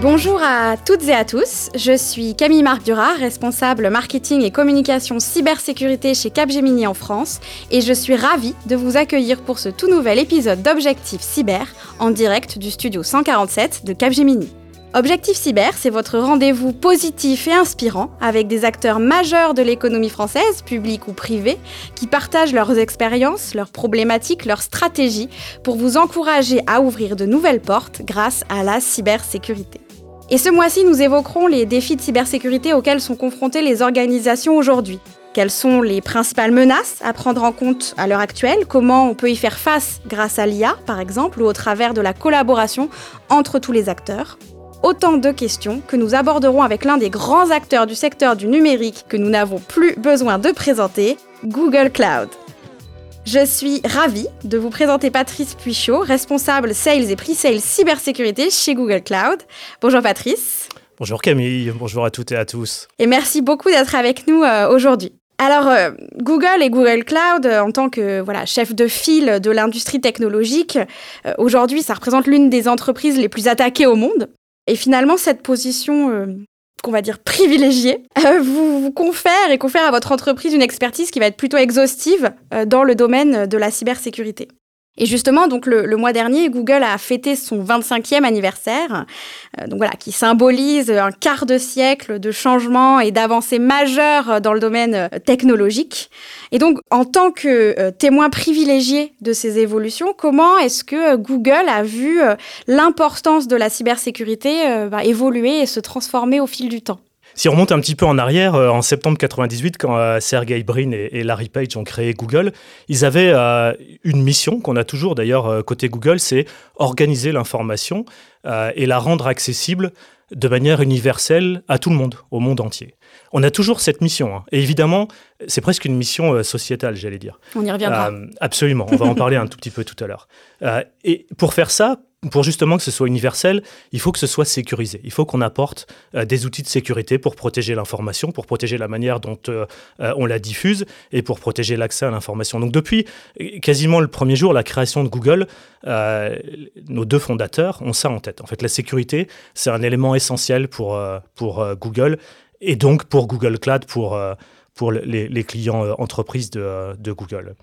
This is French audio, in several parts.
Bonjour à toutes et à tous, je suis Camille Marc Duras, responsable marketing et communication cybersécurité chez Capgemini en France, et je suis ravie de vous accueillir pour ce tout nouvel épisode d'Objectif Cyber en direct du studio 147 de Capgemini. Objectif Cyber, c'est votre rendez-vous positif et inspirant avec des acteurs majeurs de l'économie française, publique ou privée, qui partagent leurs expériences, leurs problématiques, leurs stratégies pour vous encourager à ouvrir de nouvelles portes grâce à la cybersécurité. Et ce mois-ci, nous évoquerons les défis de cybersécurité auxquels sont confrontées les organisations aujourd'hui. Quelles sont les principales menaces à prendre en compte à l'heure actuelle? Comment on peut y faire face grâce à l'IA, par exemple, ou au travers de la collaboration entre tous les acteurs? Autant de questions que nous aborderons avec l'un des grands acteurs du secteur du numérique que nous n'avons plus besoin de présenter, Google Cloud. Je suis ravie de vous présenter Patrice Puichot, responsable Sales et Pre-Sales Cybersécurité chez Google Cloud. Bonjour Patrice. Bonjour Camille, bonjour à toutes et à tous. Et merci beaucoup d'être avec nous euh, aujourd'hui. Alors, euh, Google et Google Cloud, euh, en tant que voilà, chef de file de l'industrie technologique, aujourd'hui, ça représente l'une des entreprises les plus attaquées au monde. Et finalement, cette position qu'on va dire privilégié, euh, vous, vous, confère et confère à votre entreprise une expertise qui va être plutôt exhaustive euh, dans le domaine de la cybersécurité. Et justement, donc le, mois dernier, Google a fêté son 25e anniversaire, euh, donc voilà, qui symbolise un quart de siècle de changements et d'avancées majeures dans le domaine euh, technologique. Et donc, en tant que euh, témoin privilégié de ces évolutions, comment est-ce que Google a vu l'importance de la cybersécurité bah, évoluer et se transformer au fil du temps? Si on remonte un petit peu en arrière, euh, en septembre 98, quand euh, Sergey Brin et, Larry Page ont créé Google, ils avaient euh, une mission qu'on a toujours d'ailleurs côté Google, c'est organiser l'information et la rendre accessible de manière universelle à tout le monde, au monde entier. On a toujours cette mission. Hein. Et évidemment, c'est presque une mission sociétale, j'allais dire. On y reviendra. absolument. On va en parler un tout petit peu tout à l'heure. et pour faire ça, pour justement que ce soit universel, il faut que ce soit sécurisé. Il faut qu'on apporte euh, des outils de sécurité pour protéger l'information, pour protéger la manière dont euh, euh, on la diffuse et pour protéger l'accès à l'information. Donc depuis quasiment le premier jour, la création de Google, nos deux fondateurs ont ça en tête. En fait, la sécurité, c'est un élément essentiel pour, pour Google et donc pour Google Cloud, pour, pour les, clients entreprises de, de Google.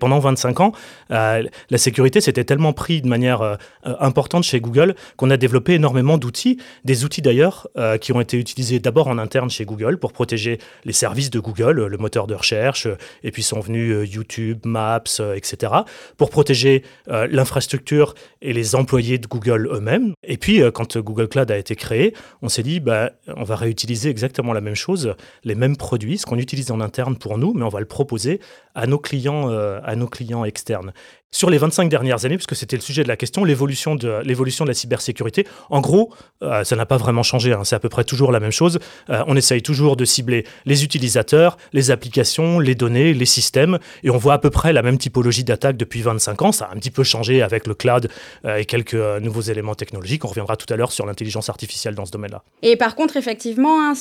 Pendant 25 ans, euh, la sécurité s'était tellement pris de manière euh, euh, importante chez Google qu'on a développé énormément d'outils, des outils d'ailleurs qui ont été utilisés d'abord en interne chez Google pour protéger les services de Google, le moteur de recherche, et puis sont venus YouTube, Maps, etc., pour protéger l'infrastructure et les employés de Google eux-mêmes. Et puis, quand Google Cloud a été créé, on s'est dit, bah, on va réutiliser exactement la même chose, les mêmes produits, ce qu'on utilise en interne pour nous, mais on va le proposer à nos clients à nos clients externes sur les 25 dernières années, puisque c'était le sujet de la question, l'évolution de, l'évolution de la cybersécurité, en gros, euh, ça n'a pas vraiment changé, hein. c'est à peu près toujours la même chose. Euh, on essaye toujours de cibler les utilisateurs, les applications, les données, les systèmes, et on voit à peu près la même typologie d'attaque depuis 25 ans. Ça a un petit peu changé avec le cloud euh, et quelques nouveaux éléments technologiques. On reviendra tout à l'heure sur l'intelligence artificielle dans ce domaine-là. Et par contre, effectivement, hein,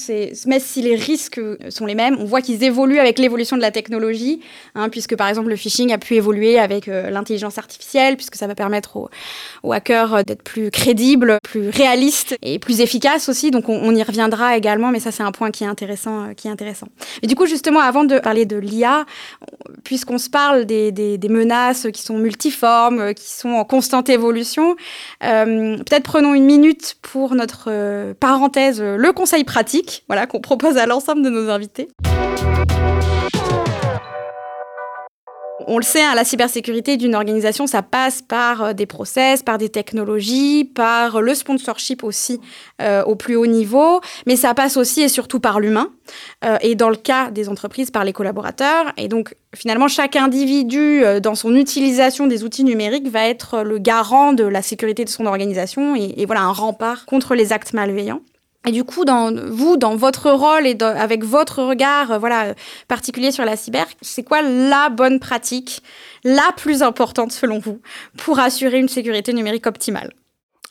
même si les risques sont les mêmes, on voit qu'ils évoluent avec l'évolution de la technologie, hein, puisque par exemple le phishing a pu évoluer avec l'intelligence artificielle, puisque ça va permettre aux, hackers euh, d'être plus crédibles, plus réalistes et plus efficaces aussi. Donc on, y reviendra également, mais ça c'est un point qui est intéressant. Euh, qui est intéressant. Et du coup, justement, avant de parler de l'IA, puisqu'on se parle des, menaces qui sont multiformes, euh, qui sont en constante évolution, peut-être prenons une minute pour notre parenthèse, le conseil pratique, voilà, qu'on propose à l'ensemble de nos invités. On le sait, hein, la cybersécurité d'une organisation, ça passe par euh, des process, par des technologies, par le sponsorship aussi euh, au plus haut niveau, mais ça passe aussi et surtout par l'humain, euh, et dans le cas des entreprises, par les collaborateurs. Et donc, finalement, chaque individu, dans son utilisation des outils numériques, va être le garant de la sécurité de son organisation et, et voilà, un rempart contre les actes malveillants. Et du coup, vous, dans votre rôle et avec votre regard euh, voilà, particulier sur la cyber, c'est quoi la bonne pratique, la plus importante selon vous, pour assurer une sécurité numérique optimale?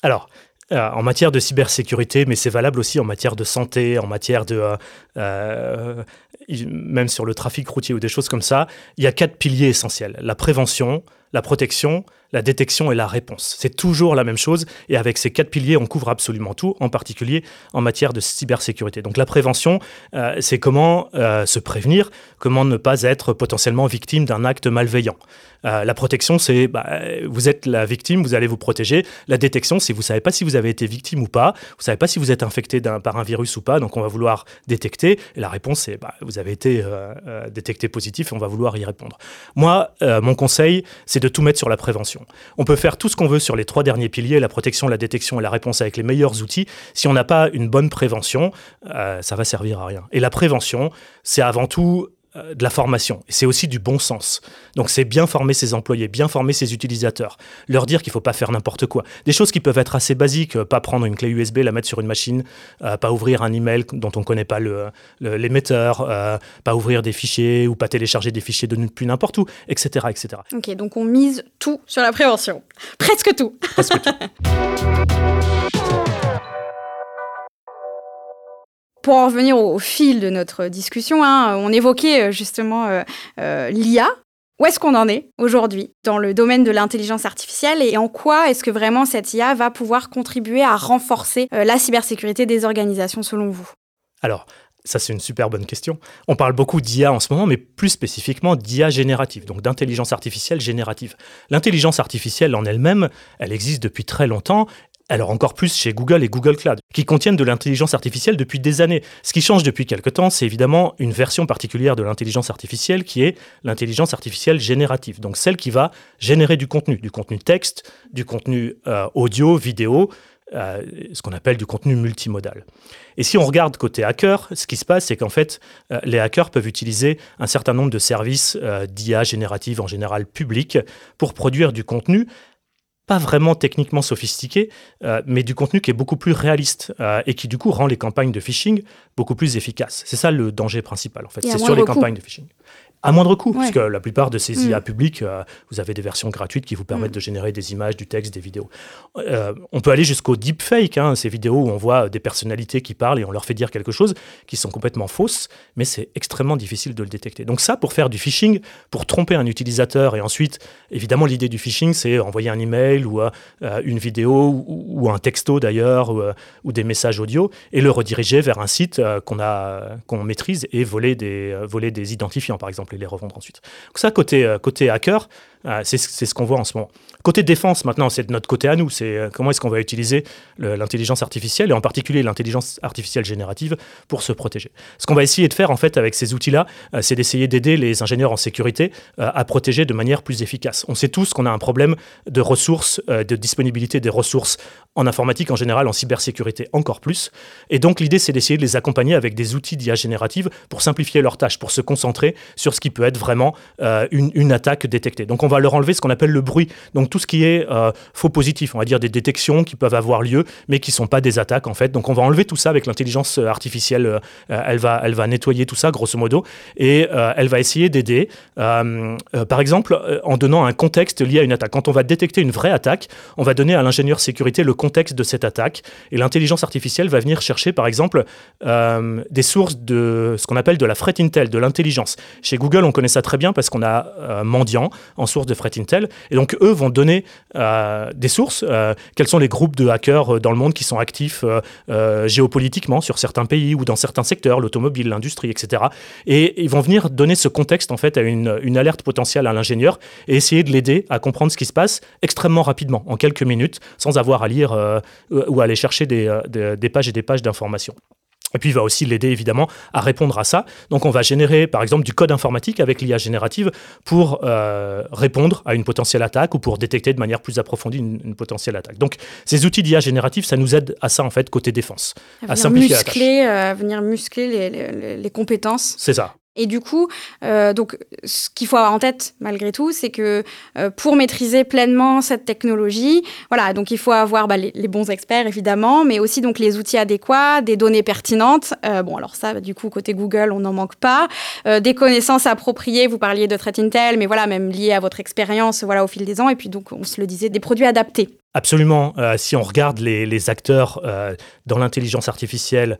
Alors, euh, en matière de cybersécurité, mais c'est valable aussi en matière de santé, en matière de... Euh, même sur le trafic routier ou des choses comme ça, il y a quatre piliers essentiels. La prévention, la protection, la détection et la réponse. C'est toujours la même chose et avec ces quatre piliers, on couvre absolument tout, en particulier en matière de cybersécurité. Donc la prévention, c'est comment se prévenir, comment ne pas être potentiellement victime d'un acte malveillant. Euh, la protection, c'est bah, vous êtes la victime, vous allez vous protéger. La détection, c'est vous savez pas si vous avez été victime ou pas, vous savez pas si vous êtes infecté par un virus ou pas, donc on va vouloir détecter. Et la réponse, c'est bah, vous avez été euh, euh, détecté positif et on va vouloir y répondre. Moi, mon conseil, c'est de tout mettre sur la prévention. On peut faire tout ce qu'on veut sur les trois derniers piliers, la protection, la détection et la réponse avec les meilleurs outils. Si on n'a pas une bonne prévention, ça va servir à rien. Et la prévention, c'est avant tout euh, de la formation. Et c'est aussi du bon sens. Donc c'est bien former ses employés, bien former ses utilisateurs, leur dire qu'il ne faut pas faire n'importe quoi. Des choses qui peuvent être assez basiques, euh, pas prendre une clé USB, la mettre sur une machine, euh, pas ouvrir un email dont on ne connaît pas l'émetteur, pas ouvrir des fichiers ou pas télécharger des fichiers de plus n'importe où, etc., etc. Ok, donc on mise tout sur la prévention. Presque tout. Presque tout. Pour en revenir au, fil de notre discussion, hein, on évoquait euh, justement euh, euh, l'IA. Où est-ce qu'on en est aujourd'hui dans le domaine de l'intelligence artificielle et en quoi est-ce que vraiment cette IA va pouvoir contribuer à renforcer la cybersécurité des organisations selon vous? Alors, ça, c'est une super bonne question. On parle beaucoup d'IA en ce moment, mais plus spécifiquement d'IA générative, donc d'intelligence artificielle générative. L'intelligence artificielle en elle-même, elle existe depuis très longtemps alors encore plus chez Google et Google Cloud, qui contiennent de l'intelligence artificielle depuis des années. Ce qui change depuis quelque temps, c'est évidemment une version particulière de l'intelligence artificielle qui est l'intelligence artificielle générative, donc celle qui va générer du contenu, du contenu texte, du contenu euh, audio, vidéo, euh, ce qu'on appelle du contenu multimodal. Et si on regarde côté hacker, ce qui se passe, c'est qu'en fait, euh, les hackers peuvent utiliser un certain nombre de services d'IA générative, en général publics, pour produire du contenu pas vraiment techniquement sophistiqué, euh, mais du contenu qui est beaucoup plus réaliste euh, et qui du coup rend les campagnes de phishing beaucoup plus efficaces. C'est ça le danger principal en fait, c'est sur les campagnes de phishing à moindre coût, puisque la plupart de ces IA mm. publics, euh, vous avez des versions gratuites qui vous permettent mm. de générer des images, du texte, des vidéos. Euh, on peut aller jusqu'au deepfake, hein, ces vidéos où on voit des personnalités qui parlent et on leur fait dire quelque chose qui sont complètement fausses, mais c'est extrêmement difficile de le détecter. Donc ça, pour faire du phishing, pour tromper un utilisateur, et ensuite, évidemment, l'idée du phishing, c'est envoyer un email ou euh, une vidéo ou, un texto d'ailleurs, ou, des messages audio, et le rediriger vers un site qu'on qu'on maîtrise et voler des, voler des identifiants, par exemple et les revendre ensuite. Donc ça, côté, euh, côté hacker, c'est ce qu'on voit en ce moment. Côté défense, maintenant, c'est de notre côté à nous. C'est euh, comment est-ce qu'on va utiliser l'intelligence artificielle et en particulier l'intelligence artificielle générative pour se protéger. Ce qu'on va essayer de faire en fait avec ces outils-là, c'est d'essayer d'aider les ingénieurs en sécurité à protéger de manière plus efficace. On sait tous qu'on a un problème de ressources, de disponibilité des ressources en informatique en général, en cybersécurité encore plus. Et donc l'idée, c'est d'essayer de les accompagner avec des outils d'IA générative pour simplifier leurs tâches, pour se concentrer sur ce qui peut être vraiment une, attaque détectée. Donc on va leur enlever ce qu'on appelle le bruit. Donc tout ce qui est euh, faux positif, on va dire des détections qui peuvent avoir lieu, mais qui ne sont pas des attaques en fait. Donc on va enlever tout ça avec l'intelligence euh, artificielle. Euh, elle, va, elle va nettoyer tout ça, grosso modo, et elle va essayer d'aider, par exemple, en donnant un contexte lié à une attaque. Quand on va détecter une vraie attaque, on va donner à l'ingénieur sécurité le contexte de cette attaque, et l'intelligence artificielle va venir chercher, par exemple, des sources de ce qu'on appelle de la threat intel, de l'intelligence. Chez Google, on connaît ça très bien parce qu'on a Mendiant en source de Fret Intel. Et donc, eux vont donner euh, des sources. Euh, quels sont les groupes de hackers euh, dans le monde qui sont actifs géopolitiquement sur certains pays ou dans certains secteurs, l'automobile, l'industrie, etc. Et ils vont venir donner ce contexte, en fait, à une, une alerte potentielle à l'ingénieur et essayer de l'aider à comprendre ce qui se passe extrêmement rapidement, en quelques minutes, sans avoir à lire ou à aller chercher des, des pages et des pages d'informations. Et puis, il va aussi l'aider évidemment à répondre à ça. Donc, on va générer par exemple du code informatique avec l'IA générative pour euh, répondre à une potentielle attaque ou pour détecter de manière plus approfondie une, potentielle attaque. Donc, ces outils d'IA générative, ça nous aide à ça en fait côté défense, à, simplifier muscler, la tâche. Euh, venir muscler les, les, les compétences. C'est ça. Et du coup, euh, donc, ce qu'il faut avoir en tête malgré tout, c'est que euh, pour maîtriser pleinement cette technologie, voilà, donc il faut avoir bah, les, bons experts évidemment, mais aussi donc les outils adéquats, des données pertinentes. Euh, bon, alors ça, du coup, côté Google, on n'en manque pas. des connaissances appropriées. Vous parliez de Threat Intel, mais voilà, même liées à votre expérience, voilà, au fil des ans. Et puis donc, on se le disait, des produits adaptés. Absolument. si on regarde les acteurs dans l'intelligence artificielle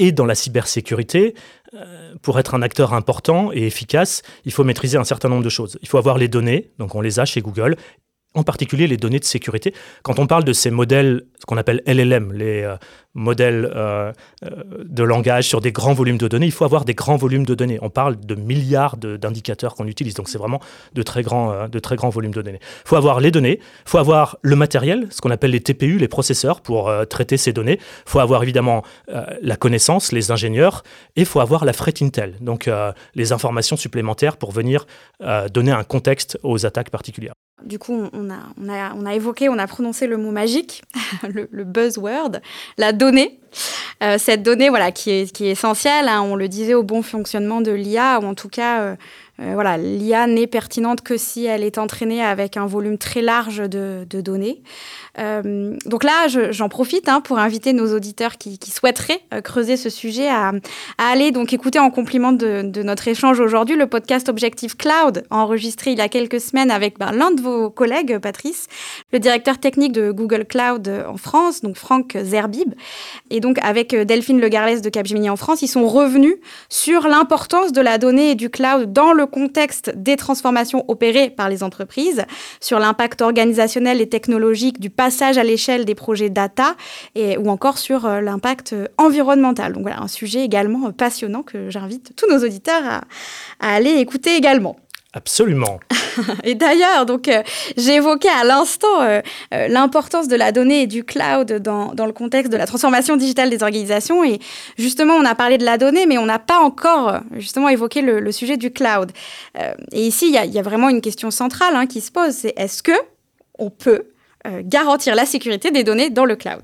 et dans la cybersécurité, euh, pour être un acteur important et efficace, il faut maîtriser un certain nombre de choses. Il faut avoir les données, donc on les a chez Google, en particulier les données de sécurité. Quand on parle de ces modèles, ce qu'on appelle LLM, les euh, modèles euh, euh, de langage sur des grands volumes de données, il faut avoir des grands volumes de données. On parle de milliards d'indicateurs qu'on utilise, donc c'est vraiment de très, grands, de très grands volumes de données. Il faut avoir les données, il faut avoir le matériel, ce qu'on appelle les TPU, les processeurs, pour traiter ces données. Il faut avoir évidemment la connaissance, les ingénieurs, et il faut avoir la threat intel, donc les informations supplémentaires pour venir donner un contexte aux attaques particulières. Du coup, on a, on, a, on a, évoqué, on a prononcé le mot magique, le, buzzword, la donnée. Euh, cette donnée, voilà, qui est, qui est essentielle, hein, on le disait, au bon fonctionnement de l'IA, ou en tout cas, euh, euh, voilà, l'IA n'est pertinente que si elle est entraînée avec un volume très large de, données. Euh, donc là, j'en profite hein, pour inviter nos auditeurs qui, souhaiteraient euh, creuser ce sujet à, aller donc écouter en compliment de, notre échange aujourd'hui le podcast Objective Cloud, enregistré il y a quelques semaines avec ben, l'un de vos collègues, Patrice, le directeur technique de Google Cloud en France, donc Franck Zerbib. Et donc avec Delphine Legarlès de Capgemini en France, ils sont revenus sur l'importance de la donnée et du cloud dans le contexte des transformations opérées par les entreprises, sur l'impact organisationnel et technologique du passage à l'échelle des projets data, et, ou encore sur euh, l'impact euh, environnemental. Donc voilà, un sujet également passionnant que j'invite tous nos auditeurs à aller écouter également. Absolument. et d'ailleurs, donc euh, j'ai évoqué à l'instant euh, euh, l'importance de la donnée et du cloud dans, dans, le contexte de la transformation digitale des organisations. Et justement, on a parlé de la donnée, mais on n'a pas encore justement évoqué le, sujet du cloud. et ici, il y, a vraiment une question centrale hein, qui se pose, c'est est-ce que on peut garantir la sécurité des données dans le cloud?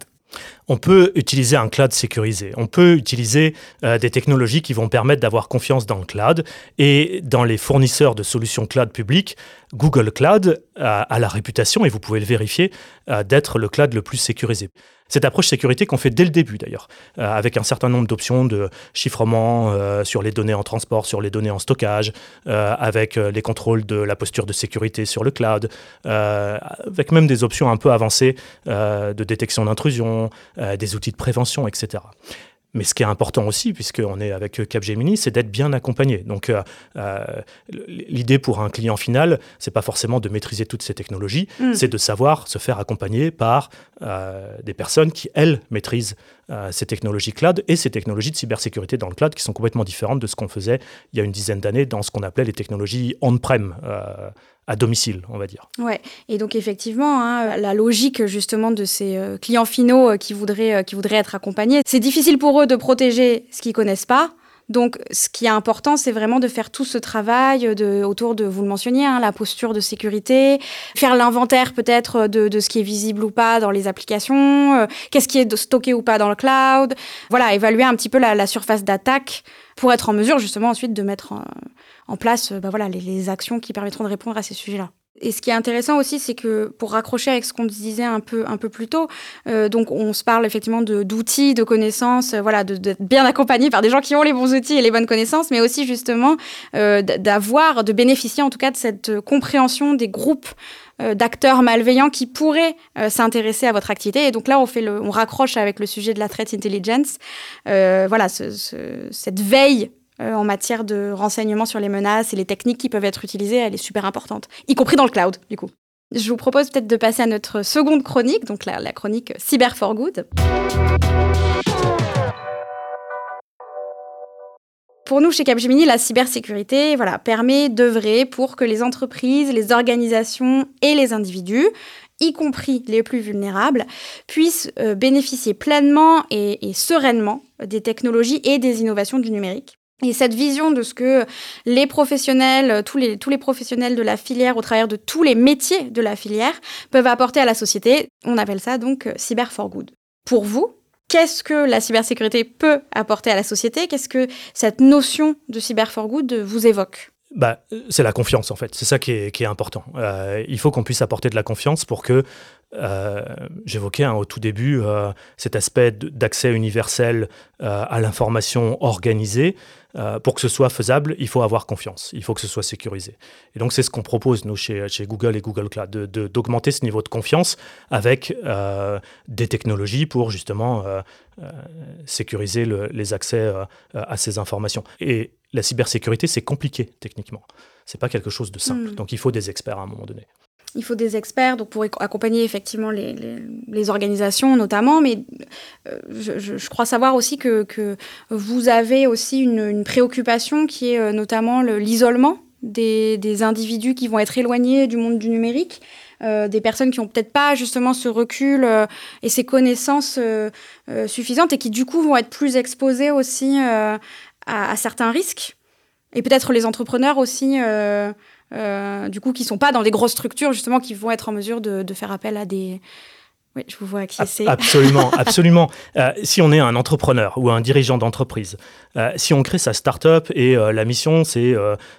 On peut utiliser un cloud sécurisé. On peut utiliser euh, des technologies qui vont permettre d'avoir confiance dans le cloud. Et dans les fournisseurs de solutions cloud publiques, Google Cloud a, la réputation, et vous pouvez le vérifier, euh, d'être le cloud le plus sécurisé. Cette approche sécurité qu'on fait dès le début d'ailleurs, euh, avec un certain nombre d'options de chiffrement sur les données en transport, sur les données en stockage, avec les contrôles de la posture de sécurité sur le cloud, avec même des options un peu avancées de détection d'intrusion, euh, des outils de prévention, etc. Mais ce qui est important aussi, puisqu'on est avec Capgemini, c'est d'être bien accompagné. Donc, euh, euh, l'idée pour un client final, c'est pas forcément de maîtriser toutes ces technologies, mm. c'est de savoir se faire accompagner par des personnes qui, elles, maîtrisent ces technologies cloud et ces technologies de cybersécurité dans le cloud qui sont complètement différentes de ce qu'on faisait il y a une dizaine d'années dans ce qu'on appelait les technologies on-prem à domicile, on va dire. Ouais, et donc effectivement, hein, la logique justement de ces euh, clients finaux euh, qui, voudraient, euh, qui voudraient être accompagnés, c'est difficile pour eux de protéger ce qu'ils connaissent pas. Donc, ce qui est important, c'est vraiment de faire tout ce travail de, autour de, vous le mentionniez, hein, la posture de sécurité, faire l'inventaire peut-être de, de, ce qui est visible ou pas dans les applications, qu'est-ce qui est stocké ou pas dans le cloud. Voilà, évaluer un petit peu la, la surface d'attaque pour être en mesure justement ensuite de mettre en, place bah voilà, les, actions qui permettront de répondre à ces sujets-là. Et ce qui est intéressant aussi, c'est que pour raccrocher avec ce qu'on disait un peu, un peu plus tôt, euh, donc on se parle effectivement d'outils, de, connaissances, euh, voilà, d'être bien accompagné par des gens qui ont les bons outils et les bonnes connaissances, mais aussi justement euh, d'avoir, de bénéficier en tout cas de cette compréhension des groupes d'acteurs malveillants qui pourraient s'intéresser à votre activité. Et donc là, on, fait le, on raccroche avec le sujet de la threat intelligence. voilà, cette veille euh, en matière de renseignements sur les menaces et les techniques qui peuvent être utilisées, elle est super importante, y compris dans le cloud, du coup. Je vous propose peut-être de passer à notre seconde chronique, donc la, chronique Cyber for Good. Pour nous, chez Capgemini, la cybersécurité voilà, permet d'œuvrer pour que les entreprises, les organisations et les individus, y compris les plus vulnérables, puissent euh, bénéficier pleinement et, sereinement des technologies et des innovations du numérique. Et cette vision de ce que les professionnels, tous les, professionnels de la filière, au travers de tous les métiers de la filière, peuvent apporter à la société, on appelle ça donc Cyber for Good. Pour vous, Qu'est-ce que la cybersécurité peut apporter à la société? Qu'est-ce que cette notion de cyber for good vous évoque? Bah, c'est la confiance en fait, c'est ça qui est, important. Euh, il faut qu'on puisse apporter de la confiance pour que, euh, j'évoquais hein, au tout début euh, cet aspect d'accès universel à l'information organisée, pour que ce soit faisable, il faut avoir confiance, il faut que ce soit sécurisé. Et donc c'est ce qu'on propose nous chez, chez, Google et Google Cloud, d'augmenter de, ce niveau de confiance avec des technologies pour justement sécuriser les accès à ces informations. Et la cybersécurité, c'est compliqué techniquement. C'est pas quelque chose de simple. Hmm. Donc il faut des experts à un moment donné. Il faut des experts donc pour accompagner effectivement les, organisations notamment, mais euh, je, crois savoir aussi que, vous avez aussi une, préoccupation qui est euh, notamment l'isolement des, individus qui vont être éloignés du monde du numérique. Euh, des personnes qui n'ont peut-être pas justement ce recul et ces connaissances suffisantes et qui du coup vont être plus exposées aussi à, certains risques. Et peut-être les entrepreneurs aussi, euh, euh, du coup, qui ne sont pas dans des grosses structures, justement, qui vont être en mesure de, faire appel à des... Oui, je vous vois acquiescer. Absolument, absolument. Euh, si on est un entrepreneur ou un dirigeant d'entreprise, si on crée sa start-up et la mission, c'est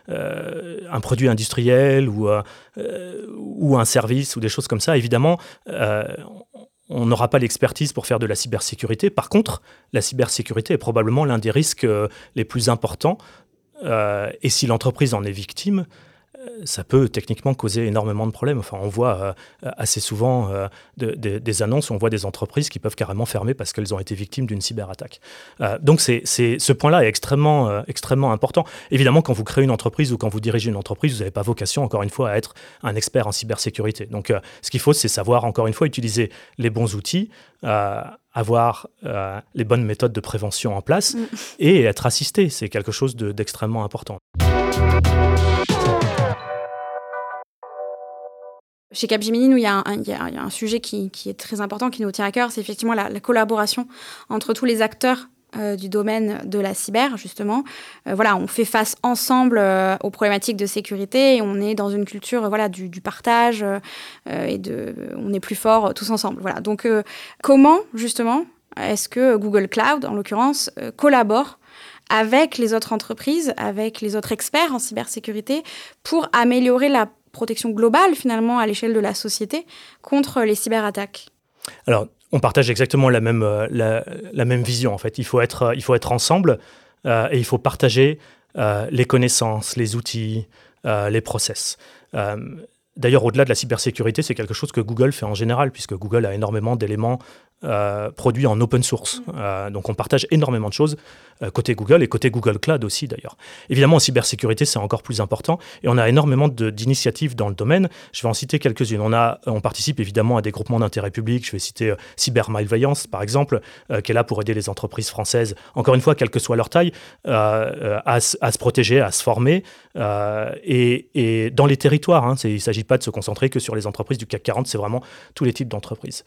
un produit industriel ou, ou un service ou des choses comme ça, évidemment, on n'aura pas l'expertise pour faire de la cybersécurité. Par contre, la cybersécurité est probablement l'un des risques euh, les plus importants. Euh, et si l'entreprise en est victime, ça peut techniquement causer énormément de problèmes. Enfin, on voit euh, assez souvent euh, des annonces on voit des entreprises qui peuvent carrément fermer parce qu'elles ont été victimes d'une cyberattaque. Euh, donc, c'est, ce point-là est extrêmement, extrêmement important. Évidemment, quand vous créez une entreprise ou quand vous dirigez une entreprise, vous n'avez pas vocation, encore une fois, à être un expert en cybersécurité. Donc, ce qu'il faut, c'est savoir, encore une fois, utiliser les bons outils, avoir les bonnes méthodes de prévention en place mm. et être assisté. C'est quelque chose d'extrêmement important. Chez Capgemini, nous, il y, a un, sujet qui, est très important, qui nous tient à cœur, c'est effectivement la, collaboration entre tous les acteurs euh, du domaine de la cyber, justement. Euh, voilà, on fait face ensemble euh, aux problématiques de sécurité et on est dans une culture voilà, du, partage et de, on est plus fort tous ensemble. Voilà. Donc, comment, justement, est-ce que Google Cloud, en l'occurrence, collabore avec les autres entreprises, avec les autres experts en cybersécurité pour améliorer la protection globale finalement à l'échelle de la société contre les cyberattaques Alors, on partage exactement la même, euh, la, même vision en fait. Il faut être, il faut être ensemble euh, et il faut partager euh, les connaissances, les outils, les process. D'ailleurs, au-delà de la cybersécurité, c'est quelque chose que Google fait en général, puisque Google a énormément d'éléments euh, produit en open source. Mm. Euh, donc on partage énormément de choses euh, côté Google et côté Google Cloud aussi d'ailleurs. Évidemment en cybersécurité c'est encore plus important et on a énormément d'initiatives dans le domaine. Je vais en citer quelques-unes. On, a, on participe évidemment à des groupements d'intérêt public. Je vais citer Cyber Malveillance par exemple, qui est là pour aider les entreprises françaises, encore une fois quelle que soit leur taille, à, à, se protéger, à se former. Et, et, dans les territoires, hein, il ne s'agit pas de se concentrer que sur les entreprises du CAC 40, c'est vraiment tous les types d'entreprises.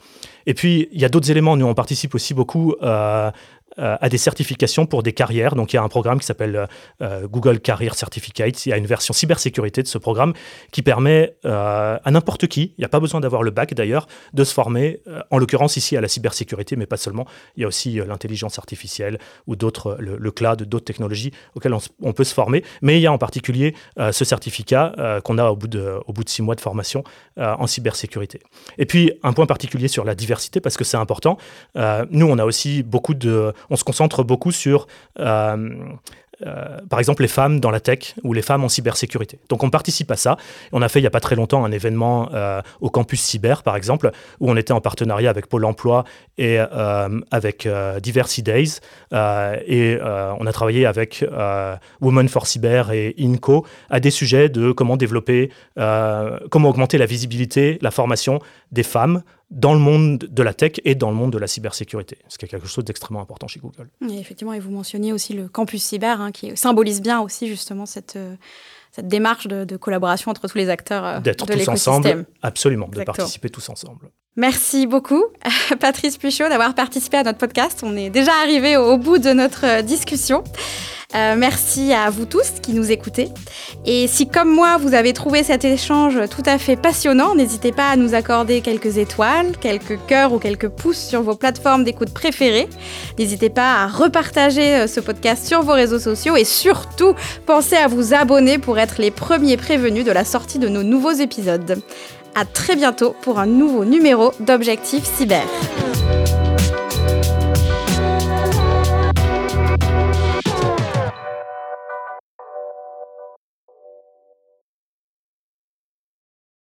Et puis il y a d'autres éléments. Nous, on participe aussi beaucoup euh, à des certifications pour des carrières. Donc il y a un programme qui s'appelle euh, euh, Google Career Certificate. Il y a une version cybersécurité de ce programme qui permet à n'importe qui, il n'y a pas besoin d'avoir le bac d'ailleurs, de se former, en l'occurrence ici à la cybersécurité, mais pas seulement. Il y a aussi l'intelligence artificielle ou d'autres, le, cloud, d'autres technologies auxquelles on, peut se former. Mais il y a en particulier ce certificat qu'on a au bout, de, au bout de six mois de formation en cybersécurité. Et puis un point particulier sur la diversité, parce que c'est important. nous, on a aussi beaucoup de on se concentre beaucoup sur euh, euh, par exemple les femmes dans la tech ou les femmes en cybersécurité. Donc on participe à ça. On a fait il n'y a pas très longtemps un événement euh, au campus cyber, par exemple, où on était en partenariat avec Pôle Emploi et avec Diversity Days. et on a travaillé avec Women for Cyber et INCO à des sujets de comment développer, comment augmenter la visibilité, la formation des femmes dans le monde de la tech et dans le monde de la cybersécurité, ce qui est quelque chose d'extrêmement important chez Google. effectivement, et vous mentionniez aussi le campus cyber, hein, qui symbolise bien aussi justement cette, euh, cette démarche de, collaboration entre tous les acteurs euh, D'être tous ensemble, absolument, de participer tous ensemble. Merci beaucoup, Patrice Puchot, d'avoir participé à notre podcast. On est déjà arrivé au bout de notre euh, discussion. Euh, merci à vous tous qui nous écoutez. Et si comme moi, vous avez trouvé cet échange tout à fait passionnant, n'hésitez pas à nous accorder quelques étoiles, quelques cœurs ou quelques pouces sur vos plateformes d'écoute préférées. N'hésitez pas à repartager euh, ce podcast sur vos réseaux sociaux et surtout, pensez à vous abonner pour être les premiers prévenus de la sortie de nos nouveaux épisodes. À très bientôt pour un nouveau numéro d'Objectif Cyber.